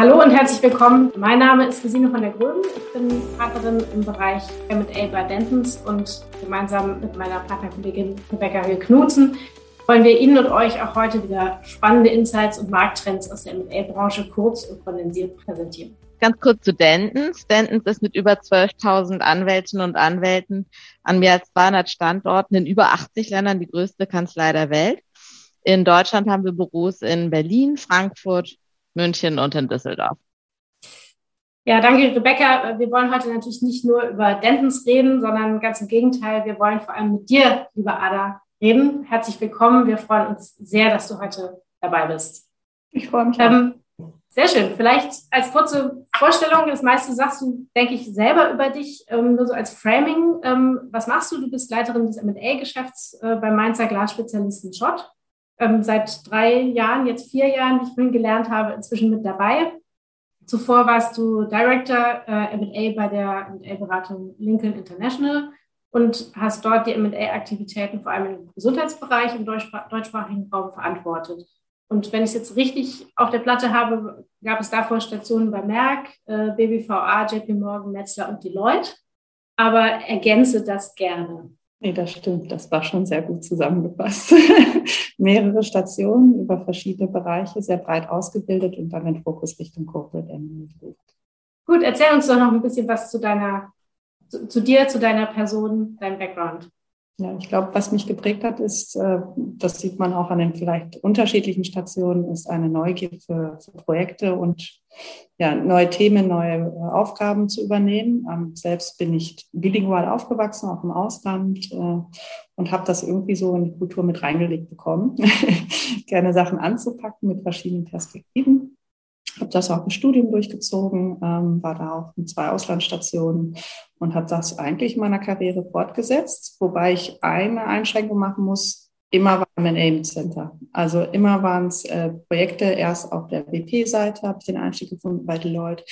Hallo und herzlich willkommen. Mein Name ist Gesine von der Gröben. Ich bin Partnerin im Bereich M&A bei Dentons und gemeinsam mit meiner Partnerkollegin Rebecca Hill-Knutzen wollen wir Ihnen und euch auch heute wieder spannende Insights und Markttrends aus der M&A-Branche kurz und kondensiert präsentieren. Ganz kurz zu Dentons. Dentons ist mit über 12.000 Anwältinnen und Anwälten an mehr als 200 Standorten in über 80 Ländern die größte Kanzlei der Welt. In Deutschland haben wir Büros in Berlin, Frankfurt, München und in Düsseldorf. Ja, danke, Rebecca. Wir wollen heute natürlich nicht nur über Dentons reden, sondern ganz im Gegenteil. Wir wollen vor allem mit dir, liebe Ada, reden. Herzlich willkommen. Wir freuen uns sehr, dass du heute dabei bist. Ich freue mich. Ähm, sehr schön. Vielleicht als kurze Vorstellung, das meiste sagst du, denke ich, selber über dich, ähm, nur so als Framing. Ähm, was machst du? Du bist Leiterin des M&A-Geschäfts äh, beim Mainzer Glasspezialisten Schott. Ähm, seit drei Jahren, jetzt vier Jahren, wie ich vorhin gelernt habe, inzwischen mit dabei. Zuvor warst du Director äh, M&A bei der M&A-Beratung Lincoln International und hast dort die M&A-Aktivitäten vor allem im Gesundheitsbereich im deutschsprachigen Raum verantwortet. Und wenn ich es jetzt richtig auf der Platte habe, gab es davor Stationen bei Merck, äh, BBVA, JP Morgan, Metzler und Deloitte. Aber ergänze das gerne. Nee, das stimmt. Das war schon sehr gut zusammengefasst. Mehrere Stationen über verschiedene Bereiche, sehr breit ausgebildet und dann den Fokus Richtung Corporate M&A gelegt. Gut, erzähl uns doch noch ein bisschen was zu deiner, zu, zu dir, zu deiner Person, deinem Background. Ja, ich glaube, was mich geprägt hat, ist, äh, das sieht man auch an den vielleicht unterschiedlichen Stationen, ist eine Neugier für, für Projekte und ja, neue Themen, neue äh, Aufgaben zu übernehmen. Ähm, selbst bin ich bilingual aufgewachsen, auch im Ausland äh, und habe das irgendwie so in die Kultur mit reingelegt bekommen, gerne Sachen anzupacken mit verschiedenen Perspektiven habe das auch im Studium durchgezogen, ähm, war da auch in zwei Auslandsstationen und habe das eigentlich in meiner Karriere fortgesetzt, wobei ich eine Einschränkung machen muss immer war M&A Center. Also immer waren es äh, Projekte, erst auf der WP-Seite habe ich den Einstieg gefunden bei Deloitte,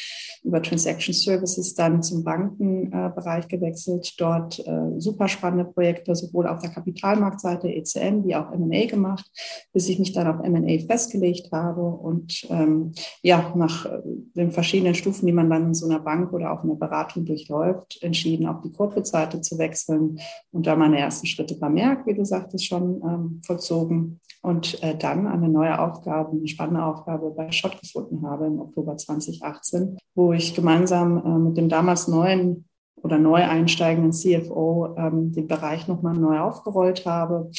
über Transaction Services dann zum Bankenbereich äh, gewechselt, dort äh, super spannende Projekte, sowohl auf der Kapitalmarktseite ECM wie auch M&A gemacht, bis ich mich dann auf M&A festgelegt habe und ähm, ja, nach äh, den verschiedenen Stufen, die man dann in so einer Bank oder auch in einer Beratung durchläuft, entschieden, auf die Corporate-Seite zu wechseln und da meine ersten Schritte bei Merck, wie du sagtest schon, ähm, vollzogen und äh, dann eine neue Aufgabe, eine spannende Aufgabe bei Schott gefunden habe im Oktober 2018, wo ich gemeinsam äh, mit dem damals neuen oder neu einsteigenden CFO ähm, den Bereich nochmal neu aufgerollt habe.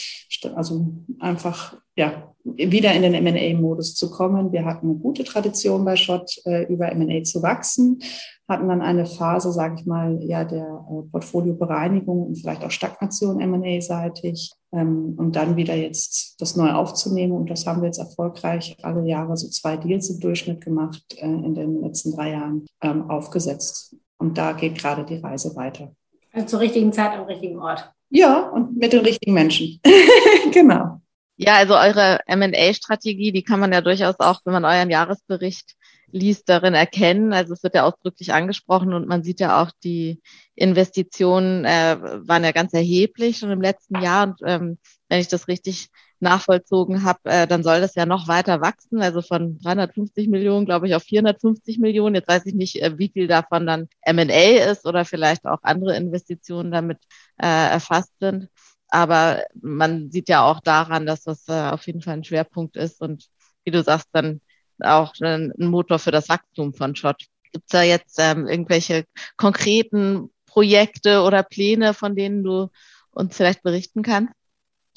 Also einfach ja, wieder in den M&A-Modus zu kommen. Wir hatten eine gute Tradition bei Schott, äh, über M&A zu wachsen, hatten dann eine Phase, sage ich mal, ja, der äh, Portfoliobereinigung und vielleicht auch Stagnation M&A-seitig ähm, und dann wieder jetzt das neu aufzunehmen. Und das haben wir jetzt erfolgreich alle Jahre so zwei Deals im Durchschnitt gemacht, äh, in den letzten drei Jahren ähm, aufgesetzt. Und da geht gerade die Reise weiter. Also zur richtigen Zeit am richtigen Ort. Ja, und mit den richtigen Menschen. genau. Ja, also eure M&A-Strategie, die kann man ja durchaus auch, wenn man euren Jahresbericht liest, darin erkennen. Also es wird ja ausdrücklich angesprochen und man sieht ja auch, die Investitionen äh, waren ja ganz erheblich schon im letzten Jahr. Und ähm, wenn ich das richtig nachvollzogen habe, äh, dann soll das ja noch weiter wachsen, also von 350 Millionen, glaube ich, auf 450 Millionen. Jetzt weiß ich nicht, äh, wie viel davon dann M&A ist oder vielleicht auch andere Investitionen damit äh, erfasst sind. Aber man sieht ja auch daran, dass das äh, auf jeden Fall ein Schwerpunkt ist und wie du sagst, dann auch ein Motor für das Wachstum von Schott. Gibt es da jetzt ähm, irgendwelche konkreten Projekte oder Pläne, von denen du uns vielleicht berichten kannst?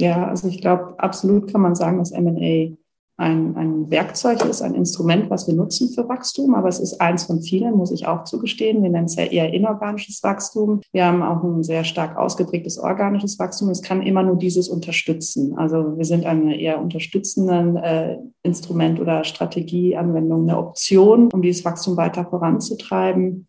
Ja, also ich glaube, absolut kann man sagen, dass M&A ein, ein Werkzeug ist, ein Instrument, was wir nutzen für Wachstum, aber es ist eins von vielen, muss ich auch zugestehen. Wir nennen es ja eher inorganisches Wachstum. Wir haben auch ein sehr stark ausgeprägtes organisches Wachstum. Es kann immer nur dieses unterstützen. Also wir sind eine eher unterstützende äh, Instrument oder Strategieanwendung, eine Option, um dieses Wachstum weiter voranzutreiben.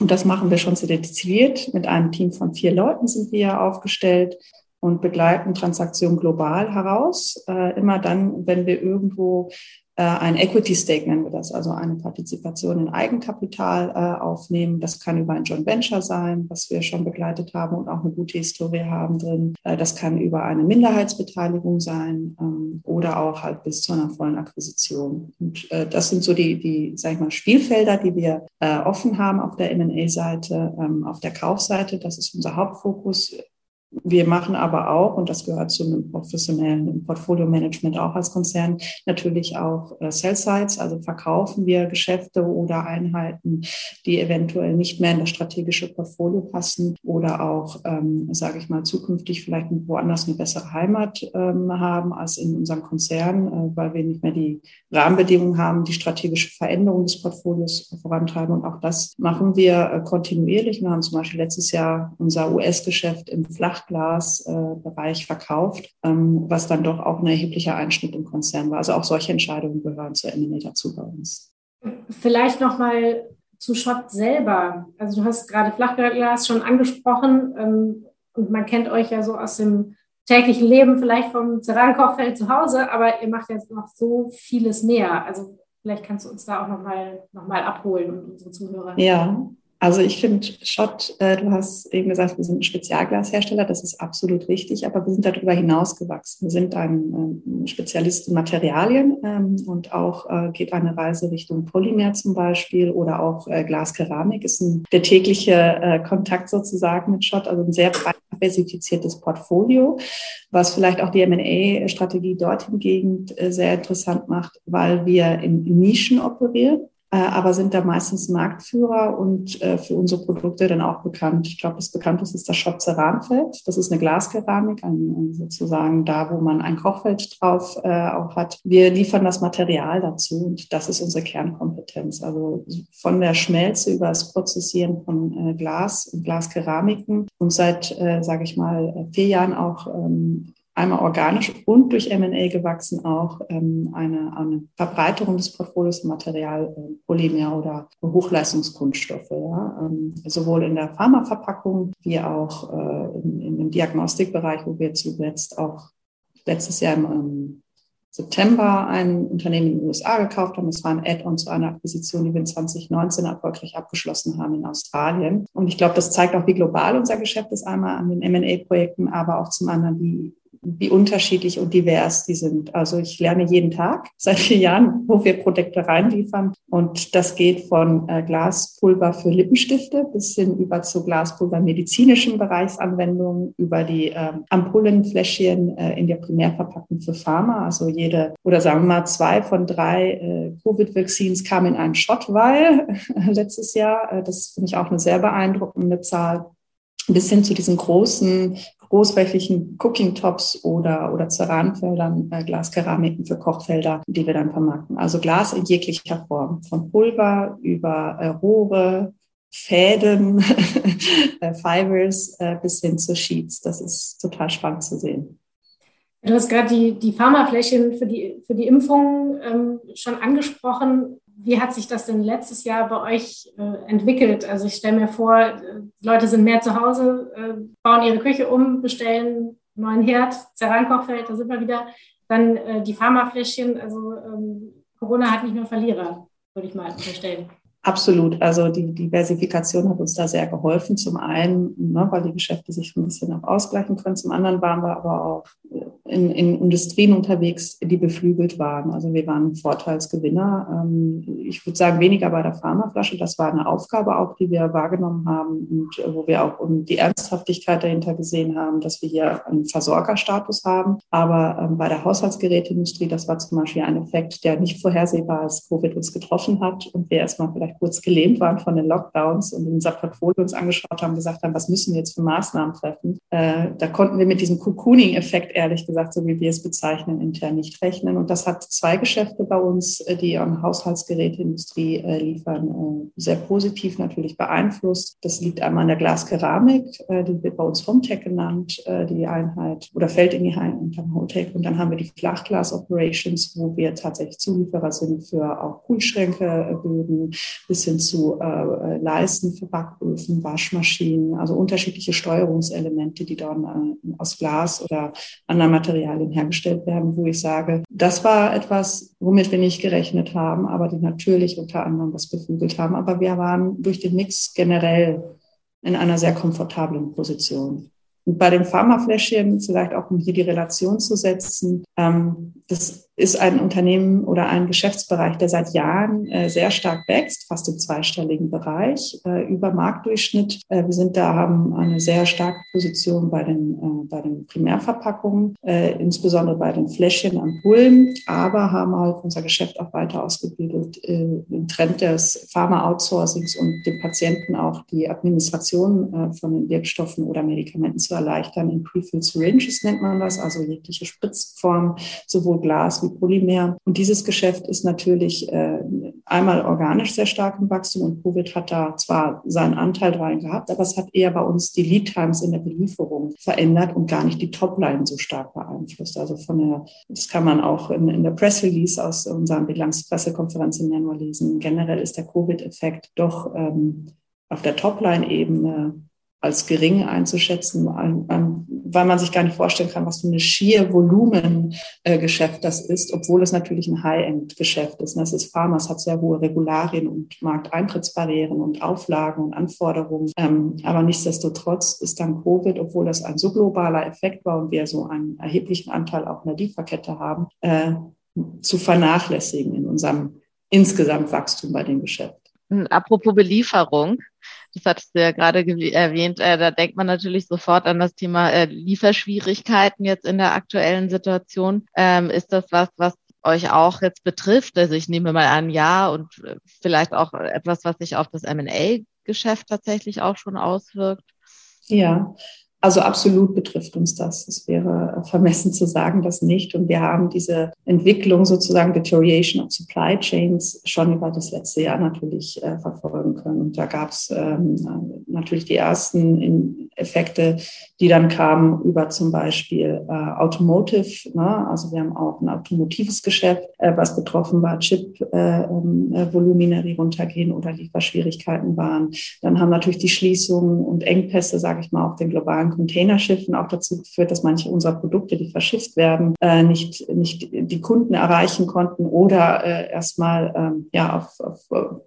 Und das machen wir schon sehr dediziert. Mit einem Team von vier Leuten sind wir aufgestellt und begleiten Transaktionen global heraus. Äh, immer dann, wenn wir irgendwo äh, ein Equity Stake nennen wir das, also eine Partizipation in Eigenkapital äh, aufnehmen. Das kann über ein Joint Venture sein, was wir schon begleitet haben und auch eine gute Historie haben drin. Äh, das kann über eine Minderheitsbeteiligung sein ähm, oder auch halt bis zu einer vollen Akquisition. Und das sind so die, die, sag ich mal, Spielfelder, die wir offen haben auf der M&A-Seite, ähm, auf der Kaufseite. Das ist unser Hauptfokus wir machen aber auch, und das gehört zu einem professionellen Portfolio-Management auch als Konzern, natürlich auch äh, Sell-Sites, also verkaufen wir Geschäfte oder Einheiten, die eventuell nicht mehr in das strategische Portfolio passen oder auch, ähm, sage ich mal, zukünftig vielleicht woanders eine bessere Heimat ähm, haben als in unserem Konzern, äh, weil wir nicht mehr die Rahmenbedingungen haben, die strategische Veränderung des Portfolios vorantreiben. Und auch das machen wir äh, kontinuierlich. Wir haben zum Beispiel letztes Jahr unser US-Geschäft im Flach Flachglasbereich verkauft, ähm, was dann doch auch ein erheblicher Einschnitt im Konzern war. Also auch solche Entscheidungen gehören zur M&A dazu bei uns. Vielleicht nochmal zu Schott selber. Also du hast gerade Flachglas schon angesprochen ähm, und man kennt euch ja so aus dem täglichen Leben, vielleicht vom Cerankochfeld zu Hause, aber ihr macht jetzt noch so vieles mehr. Also vielleicht kannst du uns da auch nochmal noch mal abholen und unsere Zuhörer. Ja, also ich finde, Schott, äh, du hast eben gesagt, wir sind ein Spezialglashersteller, das ist absolut richtig, aber wir sind darüber hinaus gewachsen. Wir sind ein, ein Spezialist in Materialien ähm, und auch äh, geht eine Reise Richtung Polymer zum Beispiel oder auch äh, Glaskeramik ist ein, der tägliche äh, Kontakt sozusagen mit Schott, also ein sehr breit diversifiziertes Portfolio, was vielleicht auch die M&A-Strategie dort hingegen äh, sehr interessant macht, weil wir in Nischen operieren aber sind da meistens Marktführer und äh, für unsere Produkte dann auch bekannt. Ich glaube, das bekannteste ist das Shop Ceranfeld. Das ist eine Glaskeramik, sozusagen da, wo man ein Kochfeld drauf äh, auch hat. Wir liefern das Material dazu und das ist unsere Kernkompetenz. Also von der Schmelze über das Prozessieren von Glas und Glaskeramiken und seit, sage ich mal, vier Jahren auch ähm, einmal organisch und durch M&A gewachsen auch ähm, eine, eine Verbreiterung des Portfolios im Material äh, Polymer oder Hochleistungskunststoffe, ja? ähm, sowohl in der Pharmaverpackung wie auch äh, in, in, im Diagnostikbereich, wo wir zuletzt auch letztes Jahr im ähm, September ein Unternehmen in den USA gekauft haben. Das war ein Add-on zu einer Akquisition, die wir in 2019 erfolgreich abgeschlossen haben in Australien. Und ich glaube, das zeigt auch, wie global unser Geschäft ist, einmal an den M&A-Projekten, aber auch zum anderen, wie wie unterschiedlich und divers die sind. Also ich lerne jeden Tag seit vier Jahren, wo wir Produkte reinliefern. Und das geht von äh, Glaspulver für Lippenstifte bis hin über zu Glaspulver medizinischen Bereichsanwendungen, über die äh, Ampullenfläschchen äh, in der Primärverpackung für Pharma. Also jede, oder sagen wir mal, zwei von drei äh, Covid-Vaccines kamen in einen Shot, weil letztes Jahr, das finde ich auch eine sehr beeindruckende Zahl, bis hin zu diesen großen großflächigen Cooking-Tops oder, oder Ceranfeldern, äh, Glaskeramiken für Kochfelder, die wir dann vermarkten. Also Glas in jeglicher Form, von Pulver über äh, Rohre, Fäden, äh, Fibers äh, bis hin zu Sheets. Das ist total spannend zu sehen. Du hast gerade die, die Pharmaflächen für die, für die Impfung ähm, schon angesprochen. Wie hat sich das denn letztes Jahr bei euch äh, entwickelt? Also ich stelle mir vor, äh, Leute sind mehr zu Hause, äh, bauen ihre Küche um, bestellen neuen Herd, Cerankochfeld, da sind wir wieder. Dann äh, die Pharmafläschchen, also ähm, Corona hat nicht nur Verlierer, würde ich mal unterstellen. Absolut. Also die Diversifikation hat uns da sehr geholfen. Zum einen, ne, weil die Geschäfte sich ein bisschen auch ausgleichen können. Zum anderen waren wir aber auch in, in Industrien unterwegs, die beflügelt waren. Also wir waren Vorteilsgewinner. Ähm, ich würde sagen, weniger bei der Pharmaflasche. Das war eine Aufgabe auch, die wir wahrgenommen haben und äh, wo wir auch die Ernsthaftigkeit dahinter gesehen haben, dass wir hier einen Versorgerstatus haben. Aber ähm, bei der Haushaltsgeräteindustrie, das war zum Beispiel ein Effekt, der nicht vorhersehbar als Covid uns getroffen hat und wir erstmal vielleicht kurz gelähmt waren von den Lockdowns und unser Portfolio uns angeschaut haben, gesagt haben, was müssen wir jetzt für Maßnahmen treffen. Äh, da konnten wir mit diesem Cocooning-Effekt, ehrlich gesagt, so wie wir es bezeichnen, intern nicht rechnen. Und das hat zwei Geschäfte bei uns, äh, die an Haushaltsgeräteindustrie äh, liefern, äh, sehr positiv natürlich beeinflusst. Das liegt einmal an der Glaskeramik, die wird bei uns Homtech genannt, die Einheit, oder fällt in die Einheit unter Homtech. Und dann haben wir die Flachglas-Operations, wo wir tatsächlich Zulieferer sind für auch Kühlschränke, Böden, bis hin zu Leisten für Backöfen, Waschmaschinen, also unterschiedliche Steuerungselemente, die dann aus Glas oder anderen Materialien hergestellt werden, wo ich sage, das war etwas, womit wir nicht gerechnet haben, aber die natürlich unter anderem das beflügelt haben. Aber wir waren durch den Mix generell in einer sehr komfortablen Position. Und bei den Pharmafläschchen, vielleicht auch um hier die Relation zu setzen, ähm, das ist ein Unternehmen oder ein Geschäftsbereich, der seit Jahren äh, sehr stark wächst, fast im zweistelligen Bereich, äh, über Marktdurchschnitt. Äh, wir sind da, haben eine sehr starke Position bei den, bei den Primärverpackungen, insbesondere bei den Fläschchen, Ampullen, aber haben halt unser Geschäft auch weiter ausgebildet, im Trend des Pharma-Outsourcings und dem Patienten auch die Administration von den Wirkstoffen oder Medikamenten zu erleichtern. In Prefilled Syringes nennt man das, also jegliche Spritzform, sowohl Glas wie Polymer. Und dieses Geschäft ist natürlich äh, einmal organisch sehr stark im Wachstum und Covid hat da zwar seinen Anteil dran gehabt, aber es hat eher bei uns die Lead Times in der Belieferung verändert und gar nicht die Topline so stark beeinflusst. Also von der, das kann man auch in, in der Press Release aus unserer Bilanzpressekonferenz im Januar lesen. Generell ist der Covid-Effekt doch ähm, auf der Topline-Ebene als gering einzuschätzen, weil man sich gar nicht vorstellen kann, was für eine schier Volumengeschäft das ist, obwohl es natürlich ein High-End-Geschäft ist. Das ist Pharma, es hat sehr hohe Regularien und Markteintrittsbarrieren und Auflagen und Anforderungen. Ähm, aber nichtsdestotrotz ist dann Covid, obwohl das ein so globaler Effekt war und wir so einen erheblichen Anteil auch in der Lieferkette haben, äh, zu vernachlässigen in unserem insgesamt Wachstum bei dem Geschäft. Apropos Belieferung, das hattest du ja gerade erwähnt, äh, da denkt man natürlich sofort an das Thema äh, Lieferschwierigkeiten jetzt in der aktuellen Situation. Ähm, ist das was, was euch auch jetzt betrifft? Also ich nehme mal an, ja, und äh, vielleicht auch etwas, was sich auf das M&A-Geschäft tatsächlich auch schon auswirkt. Ja, also absolut betrifft uns das. Es wäre vermessen zu sagen, dass nicht. Und wir haben diese Entwicklung sozusagen Deterioration of Supply Chains schon über das letzte Jahr natürlich äh, verfolgen können. Und da gab es ähm, natürlich die ersten Effekte, die dann kamen über zum Beispiel äh, Automotive. Ne? Also wir haben auch ein automotives Geschäft, äh, was betroffen war, Chip-Volumina, äh, ähm, äh die runtergehen oder Lieferschwierigkeiten waren. Dann haben natürlich die Schließungen und Engpässe, sage ich mal, auf den globalen Containerschiffen auch dazu geführt, dass manche unserer Produkte, die verschifft werden, äh, nicht, nicht die Kunden erreichen konnten oder äh, erstmal ähm, ja, auf, auf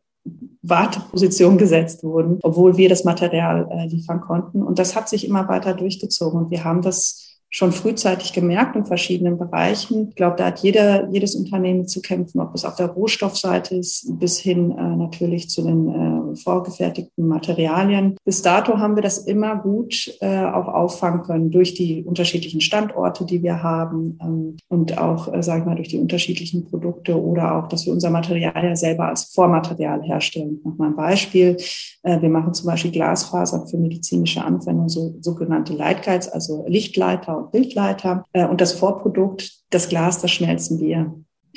Warteposition gesetzt wurden, obwohl wir das Material äh, liefern konnten. Und das hat sich immer weiter durchgezogen. Und wir haben das schon frühzeitig gemerkt in verschiedenen Bereichen. Ich glaube, da hat jeder, jedes Unternehmen zu kämpfen, ob es auf der Rohstoffseite ist, bis hin äh, natürlich zu den äh, vorgefertigten Materialien. Bis dato haben wir das immer gut äh, auch auffangen können durch die unterschiedlichen Standorte, die wir haben ähm, und auch, äh, sage ich mal, durch die unterschiedlichen Produkte oder auch, dass wir unser Material ja selber als Vormaterial herstellen. Nochmal ein Beispiel. Äh, wir machen zum Beispiel Glasfasern für medizinische Anwendungen, so, sogenannte Lightguides, also Lichtleiter Bildleiter. Äh, und das Vorprodukt, das Glas, das schmelzen wir.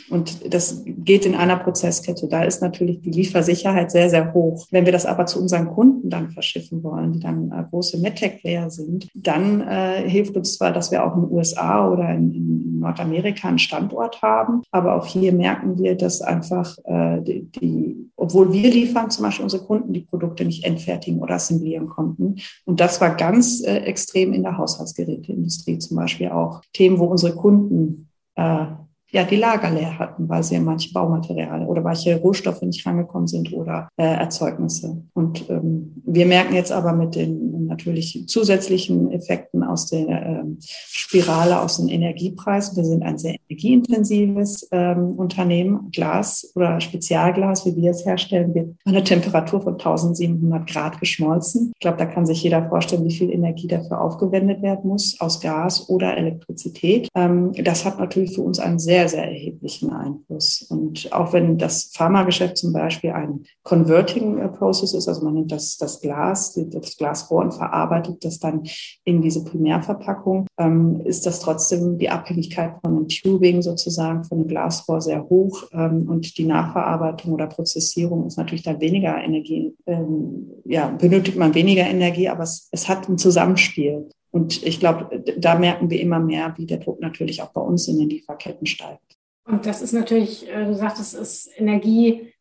Und das geht in einer Prozesskette. Da ist natürlich die Liefersicherheit sehr, sehr hoch. Wenn wir das aber zu unseren Kunden dann verschiffen wollen, die dann äh, große MedTech-Player sind, dann äh, hilft uns zwar, dass wir auch in den USA oder in, in, Nordamerika einen Standort haben, aber auch hier merken wir, dass einfach äh, die, die, obwohl wir liefern, zum Beispiel unsere Kunden die Produkte nicht entfertigen oder assemblieren konnten. Und das war ganz äh, extrem in der Haushaltsgeräteindustrie zum Beispiel auch. Themen, wo unsere Kunden äh, ja, die Lager leer hatten, weil sie in manche Baumaterialien oder welche Rohstoffe nicht rangekommen sind oder äh, Erzeugnisse. Und ähm, wir merken jetzt aber mit den natürlich zusätzlichen Effekten aus der ähm, Spirale, aus den Energiepreisen. Wir sind ein sehr energieintensives ähm, Unternehmen. Glas oder Spezialglas, wie wir es herstellen, wird bei einer Temperatur von 1700 Grad geschmolzen. Ich glaube, da kann sich jeder vorstellen, wie viel Energie dafür aufgewendet werden muss aus Gas oder Elektrizität. Ähm, das hat natürlich für uns einen sehr sehr, erheblichen Einfluss. Und auch wenn das Pharmageschäft zum Beispiel ein Converting äh, Process ist, also man nimmt das, das Glas, das Glasrohr und verarbeitet das dann in diese Primärverpackung, ähm, ist das trotzdem die Abhängigkeit von dem Tubing sozusagen, von dem Glasrohr sehr hoch. Ähm, und die Nachverarbeitung oder Prozessierung ist natürlich dann weniger Energie, ähm, ja, benötigt man weniger Energie, aber es, es hat ein Zusammenspiel. Und ich glaube, da merken wir immer mehr, wie der Druck natürlich auch bei uns in den Lieferketten steigt. Und das ist natürlich, äh, du sagtest, es ist Energie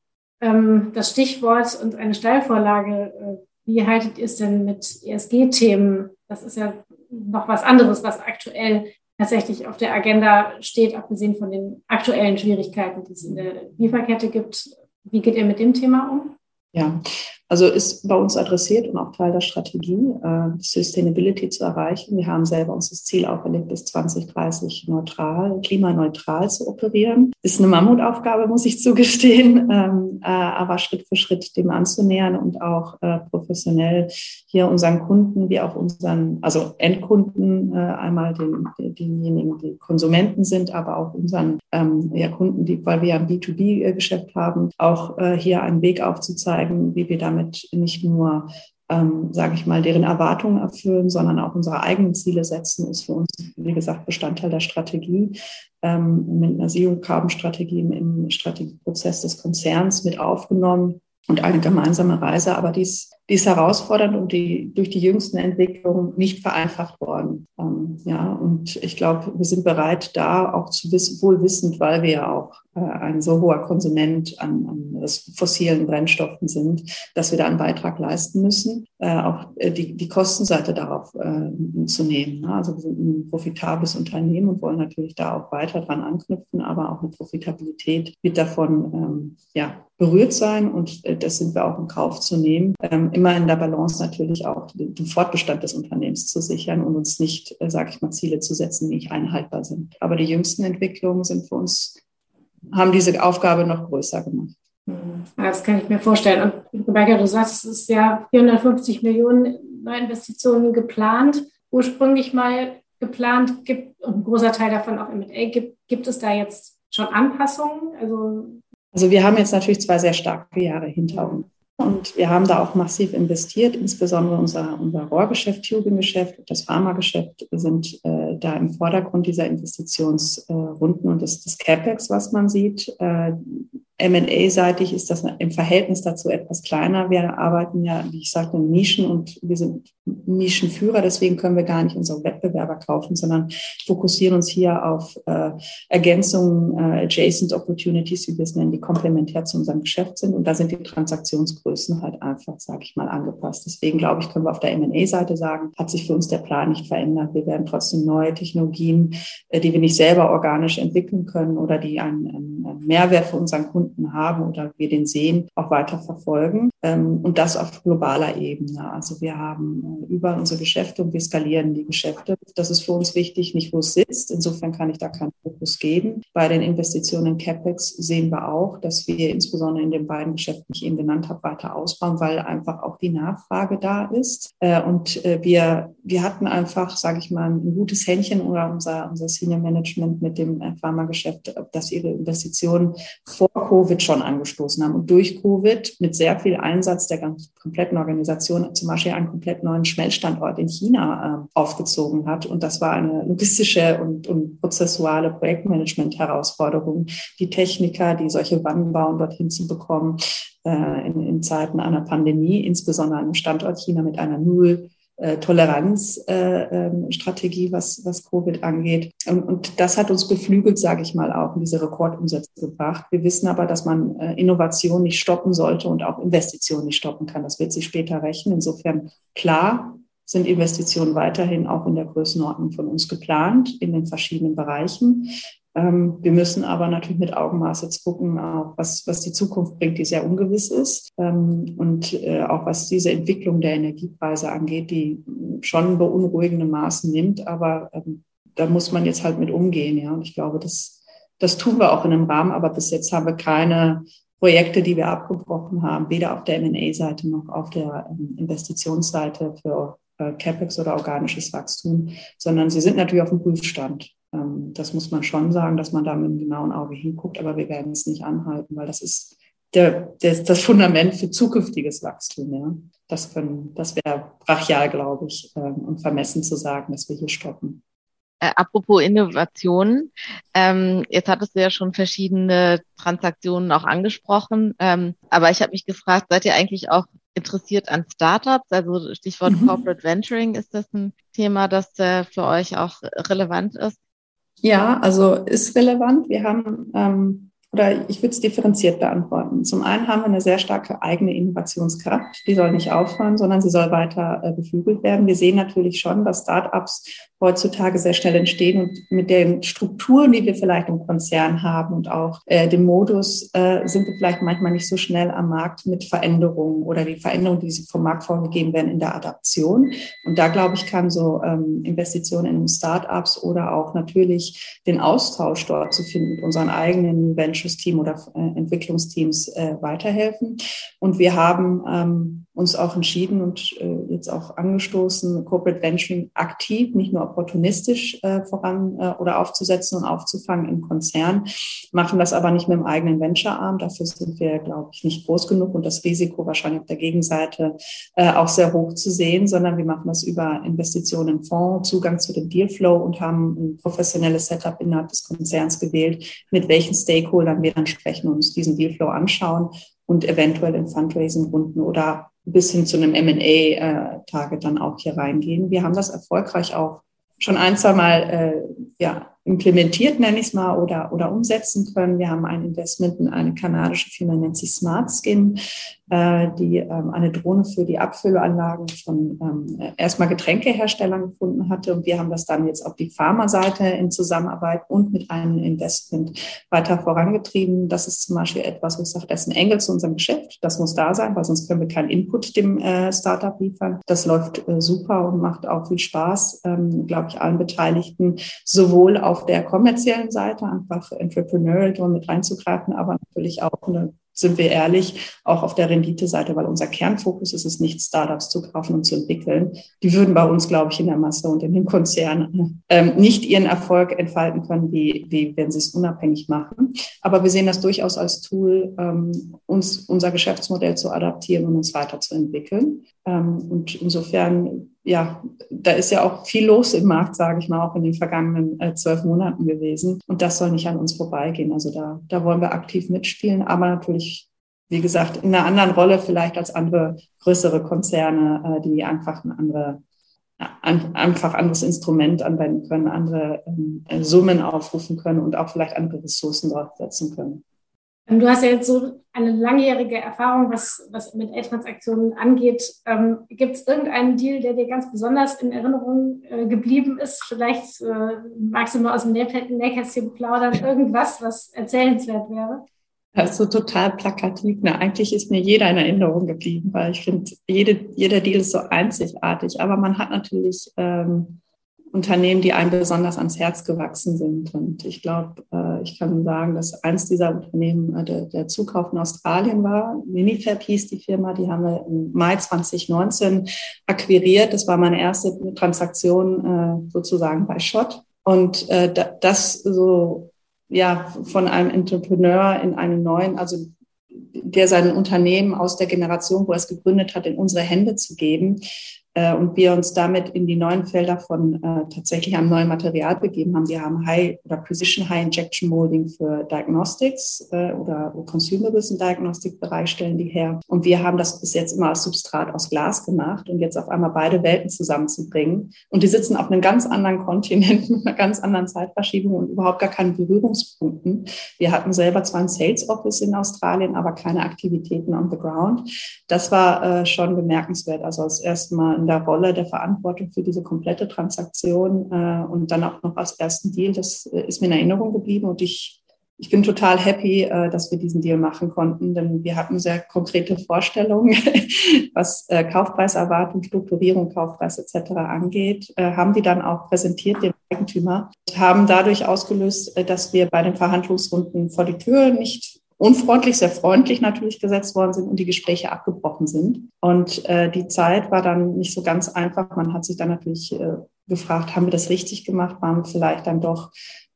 ähm, das Stichwort und eine Steilvorlage. Äh, wie haltet ihr es denn mit ESG-Themen? Das ist ja noch was anderes, was aktuell tatsächlich auf der Agenda steht, abgesehen von den aktuellen Schwierigkeiten, die es in der Lieferkette gibt. Wie geht ihr mit dem Thema um? Ja, also ist bei uns adressiert und auch Teil der Strategie, äh, Sustainability zu erreichen. Wir haben selber uns das Ziel auferlegt, bis 2030 neutral, klimaneutral zu operieren. Ist eine Mammutaufgabe, muss ich zugestehen, ähm, äh, aber Schritt für Schritt dem anzunähern und auch äh, professionell hier unseren Kunden wie auch unseren, also Endkunden, einmal den, denjenigen, die Konsumenten sind, aber auch unseren ähm, ja, Kunden, die, weil wir ein B2B-Geschäft haben, auch hier einen Weg aufzuzeigen, wie wir damit damit nicht nur, ähm, sage ich mal, deren Erwartungen erfüllen, sondern auch unsere eigenen Ziele setzen, ist für uns, wie gesagt, Bestandteil der Strategie. Ähm, mit einer Zero-Carbon-Strategie im Strategieprozess des Konzerns mit aufgenommen und eine gemeinsame Reise. Aber dies die ist herausfordernd und die durch die jüngsten Entwicklungen nicht vereinfacht worden. Ähm, ja, und ich glaube, wir sind bereit, da auch zu wissen, wohl wissend, weil wir ja auch äh, ein so hoher Konsument an, an fossilen Brennstoffen sind, dass wir da einen Beitrag leisten müssen, äh, auch äh, die, die Kostenseite darauf äh, zu nehmen. Ne? Also wir sind ein profitables Unternehmen und wollen natürlich da auch weiter dran anknüpfen, aber auch eine Profitabilität wird davon ähm, ja, berührt sein und äh, das sind wir auch in Kauf zu nehmen. Ähm, immer in der Balance natürlich auch den, Fortbestand des Unternehmens zu sichern und uns nicht, äh, sage ich mal, Ziele zu setzen, die nicht einhaltbar sind. Aber die jüngsten Entwicklungen sind für uns, haben diese Aufgabe noch größer gemacht. Hm, das kann ich mir vorstellen. Und Rebecca, du sagst, es ist ja 450 Millionen Neuinvestitionen geplant, ursprünglich mal geplant, gibt und ein großer Teil davon auch M&A. Gibt, gibt es da jetzt schon Anpassungen? Also, also wir haben jetzt natürlich zwei sehr starke Jahre hinter uns. Und wir haben da auch massiv investiert, insbesondere unser, unser Rohrgeschäft, Tubing-Geschäft und das Pharmageschäft sind äh, da im Vordergrund dieser Investitionsrunden äh, und des, des CapEx, was man sieht. Äh, M&A-seitig ist das im Verhältnis dazu etwas kleiner. Wir arbeiten ja, wie ich sagte, in Nischen und wir sind Nischenführer. Deswegen können wir gar nicht unsere Wettbewerber kaufen, sondern fokussieren uns hier auf äh, Ergänzungen, äh, adjacent opportunities, wie wir es nennen, die komplementär zu unserem Geschäft sind. Und da sind die Transaktionsgrößen halt einfach, sage ich mal, angepasst. Deswegen glaube ich, können wir auf der M&A-Seite sagen, hat sich für uns der Plan nicht verändert. Wir werden trotzdem neue Technologien, äh, die wir nicht selber organisch entwickeln können oder die einen, einen Mehrwert für unseren Kunden Kunden haben oder wir den sehen, auch weiter verfolgen. Ähm, und das auf globaler Ebene. Also wir haben äh, über unsere Geschäfte und wir skalieren die Geschäfte. Das ist für uns wichtig, nicht wo es sitzt. Insofern kann ich da keinen Fokus geben. Bei den Investitionen in CapEx sehen wir auch, dass wir insbesondere in den beiden Geschäften, die ich eben genannt habe, weiter ausbauen, weil einfach auch die Nachfrage da ist. Äh, und äh, wir, wir hatten einfach, sage ich mal, ein gutes Händchen oder unser, unser Senior Management mit dem Pharmageschäft, dass ihre Investitionen vor Covid schon angestoßen haben und durch Covid mit sehr viel Einsatz der ganz kompletten Organisation zum Beispiel einen komplett neuen Schmelzstandort in China äh, aufgezogen hat. Und das war eine logistische und, und prozessuale Projektmanagement-Herausforderung, die Techniker, die solche Wannen bauen, dorthin zu bekommen äh, in, in Zeiten einer Pandemie, insbesondere einem Standort China mit einer Null Toleranzstrategie, äh, ähm, was, was Covid angeht. Und, und das hat uns beflügelt, sage ich mal, auch in diese Rekordumsätze gebracht. Wir wissen aber, dass man äh, Innovation nicht stoppen sollte und auch Investitionen nicht stoppen kann. Das wird sich später rächen. Insofern klar sind Investitionen weiterhin auch in der Größenordnung von uns geplant in den verschiedenen Bereichen. Ähm, wir müssen aber natürlich mit Augenmaß jetzt gucken, was, was die Zukunft bringt, die sehr ungewiss ist. Ähm, und äh, auch was diese Entwicklung der Energiepreise angeht, die schon beunruhigende Maßen nimmt. Aber ähm, da muss man jetzt halt mit umgehen. Ja. Und ich glaube, das, das tun wir auch in einem Rahmen. Aber bis jetzt haben wir keine Projekte, die wir abgebrochen haben, weder auf der M&A-Seite noch auf der Investitionsseite für äh, CapEx oder organisches Wachstum, sondern sie sind natürlich auf dem Prüfstand. Ähm, das muss man schon sagen, dass man da mit einem genauen Auge hinguckt, aber wir werden es nicht anhalten, weil das ist der, der, das Fundament für zukünftiges Wachstum. Ja. Das, das wäre brachial, glaube ich, ähm, und vermessen zu sagen, dass wir hier stoppen. Äh, apropos Innovation, ähm, jetzt hattest du ja schon verschiedene Transaktionen auch angesprochen, ähm, aber ich habe mich gefragt, seid ihr eigentlich auch interessiert an Startups? Also Stichwort mhm. Corporate Venturing, ist das ein Thema, das äh, für euch auch relevant ist? Ja, also ist relevant. Wir haben ähm, oder ich würde es differenziert beantworten. Zum einen haben wir eine sehr starke eigene Innovationskraft. Die soll nicht aufhören, sondern sie soll weiter äh, beflügelt werden. Wir sehen natürlich schon, dass Startups heutzutage sehr schnell entstehen und mit den Strukturen, die wir vielleicht im Konzern haben und auch äh, dem Modus, äh, sind wir vielleicht manchmal nicht so schnell am Markt mit Veränderungen oder die Veränderungen, die vom Markt vorgegeben werden, in der Adaption. Und da glaube ich, kann so ähm, Investitionen in Startups oder auch natürlich den Austausch dort zu finden mit unseren eigenen Ventures Team oder äh, Entwicklungsteams äh, weiterhelfen. Und wir haben ähm, uns auch entschieden und äh, jetzt auch angestoßen, Corporate Venturing aktiv, nicht nur opportunistisch äh, voran äh, oder aufzusetzen und aufzufangen im Konzern, machen das aber nicht mit dem eigenen Venture-Arm. Dafür sind wir, glaube ich, nicht groß genug und das Risiko wahrscheinlich auf der Gegenseite auch sehr hoch zu sehen, sondern wir machen das über Investitionen in Fonds, Zugang zu dem Dealflow und haben ein professionelles Setup innerhalb des Konzerns gewählt, mit welchen Stakeholdern wir dann sprechen und uns diesen Dealflow anschauen und eventuell in Fundraising-Runden oder bis hin zu einem M&A-Target dann auch hier reingehen. Wir haben das erfolgreich auch schon ein, zwei Mal äh, ja, implementiert, nenne ich es mal, oder, oder umsetzen können. Wir haben ein Investment in eine kanadische Firma, nennt sich Smart Skin, äh, die ähm, eine Drohne für die Abfüllanlagen von ähm, erstmal Getränkeherstellern gefunden hatte. Und wir haben das dann jetzt auf die Pharmaseite in Zusammenarbeit und mit einem Investment weiter vorangetrieben. Das ist zum Beispiel etwas, wo ich sage, das ist ein Engel zu unserem Geschäft. Das muss da sein, weil sonst können wir keinen Input dem äh, Startup liefern. Das läuft äh, super und macht auch viel Spaß, ähm, glaube ich, allen Beteiligten, sowohl auf auf der kommerziellen Seite einfach entrepreneurial mit reinzugreifen, aber natürlich auch eine sind wir ehrlich, auch auf der Rendite-Seite, weil unser Kernfokus ist es nicht, Startups zu kaufen und zu entwickeln. Die würden bei uns, glaube ich, in der Masse und in den Konzernen ähm, nicht ihren Erfolg entfalten können, wie, wie wenn sie es unabhängig machen. Aber wir sehen das durchaus als Tool, ähm, uns unser Geschäftsmodell zu adaptieren und uns weiterzuentwickeln. Ähm, und insofern ja, da ist ja auch viel los im Markt, sage ich mal, auch in den vergangenen äh, zwölf Monaten gewesen. Und das soll nicht an uns vorbeigehen. Also da, da wollen wir aktiv mitspielen, aber natürlich, wie gesagt, in einer anderen Rolle vielleicht als andere größere Konzerne, äh, die einfach ein andere ein, einfach anderes Instrument anwenden können, andere ähm, Summen aufrufen können und auch vielleicht andere Ressourcen draufsetzen können. Du hast ja jetzt so eine langjährige Erfahrung, was, was M&A-Transaktionen angeht. Ähm, Gibt es irgendeinen Deal, der dir ganz besonders in Erinnerung äh, geblieben ist? Vielleicht äh, magst du mal aus dem Nähkästchen plaudern, irgendwas, was erzählenswert wäre? Das ist so total plakativ. Ne? Eigentlich ist mir jeder in Erinnerung geblieben, weil ich finde, jede, jeder Deal ist so einzigartig. Aber man hat natürlich ähm, Unternehmen, die einem besonders ans Herz gewachsen sind. Und ich glaube, äh, ich kann sagen, dass eins dieser Unternehmen äh, der, der Zukauf in Australien war. Minifab hieß die Firma, die haben wir im Mai 2019 akquiriert. Das war meine erste Transaktion äh, sozusagen bei Schott. Und das so, ja, von einem Entrepreneur in einen neuen, also der sein Unternehmen aus der Generation, wo er es gegründet hat, in unsere Hände zu geben, äh, und wir uns damit in die neuen Felder von äh, tatsächlich einem neuen Material begeben haben. Wir haben High oder Precision High Injection Molding für Diagnostics äh, oder Consumables im Diagnostikbereich stellen die her. Und wir haben das bis jetzt immer als Substrat aus Glas gemacht und jetzt auf einmal beide Welten zusammenzubringen. Und die sitzen auf einem ganz anderen Kontinent mit einer ganz anderen Zeitverschiebung und überhaupt gar keinen Berührungspunkten. Wir hatten selber zwar ein Sales Office in Australien, aber keine Aktivitäten on the ground. Das war äh, schon bemerkenswert. Also als erste Mal der Rolle der Verantwortung für diese komplette Transaktion äh, und dann auch noch als ersten Deal. Das äh, ist mir in Erinnerung geblieben und ich, ich bin total happy, äh, dass wir diesen Deal machen konnten, denn wir hatten sehr konkrete Vorstellungen, was äh, Kaufpreiserwartung, Strukturierung, Kaufpreis etc. angeht, äh, haben die dann auch präsentiert dem Eigentümer, haben dadurch ausgelöst, äh, dass wir bei den Verhandlungsrunden vor die Tür nicht unfreundlich, sehr freundlich natürlich gesetzt worden sind und die Gespräche abgebrochen sind. Und äh, die Zeit war dann nicht so ganz einfach. Man hat sich dann natürlich äh, gefragt, haben wir das richtig gemacht? Waren wir vielleicht dann doch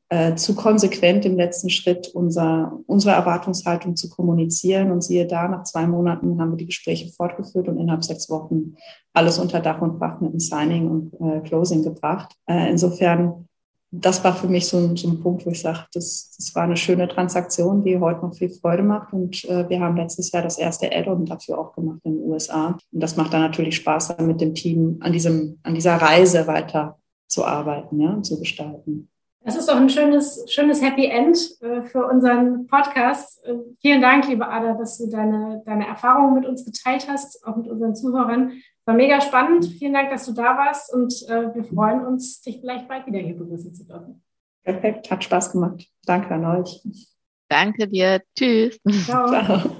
äh, zu konsequent im letzten Schritt, unser, unsere Erwartungshaltung zu kommunizieren? Und siehe da, nach zwei Monaten haben wir die Gespräche fortgeführt und innerhalb sechs Wochen alles unter Dach und Fach mit einem Signing und äh, Closing gebracht. Äh, insofern das war für mich so ein, so ein Punkt, wo ich sage, das, das war eine schöne Transaktion, die heute noch viel Freude macht. Und äh, wir haben letztes Jahr das erste Add-on dafür auch gemacht in den USA. Und das macht dann natürlich Spaß, dann mit dem Team an, diesem, an dieser Reise weiter zu arbeiten ja, und zu gestalten. Das ist doch ein schönes, schönes Happy End äh, für unseren Podcast. Äh, vielen Dank, liebe Ada, dass du deine, deine Erfahrungen mit uns geteilt hast, auch mit unseren Zuhörern. War mega spannend. Vielen Dank, dass du da warst und äh, wir freuen uns, dich vielleicht bald wieder hier begrüßen zu dürfen. Perfekt, hat Spaß gemacht. Danke an euch. Danke dir. Tschüss. Ciao. Ciao.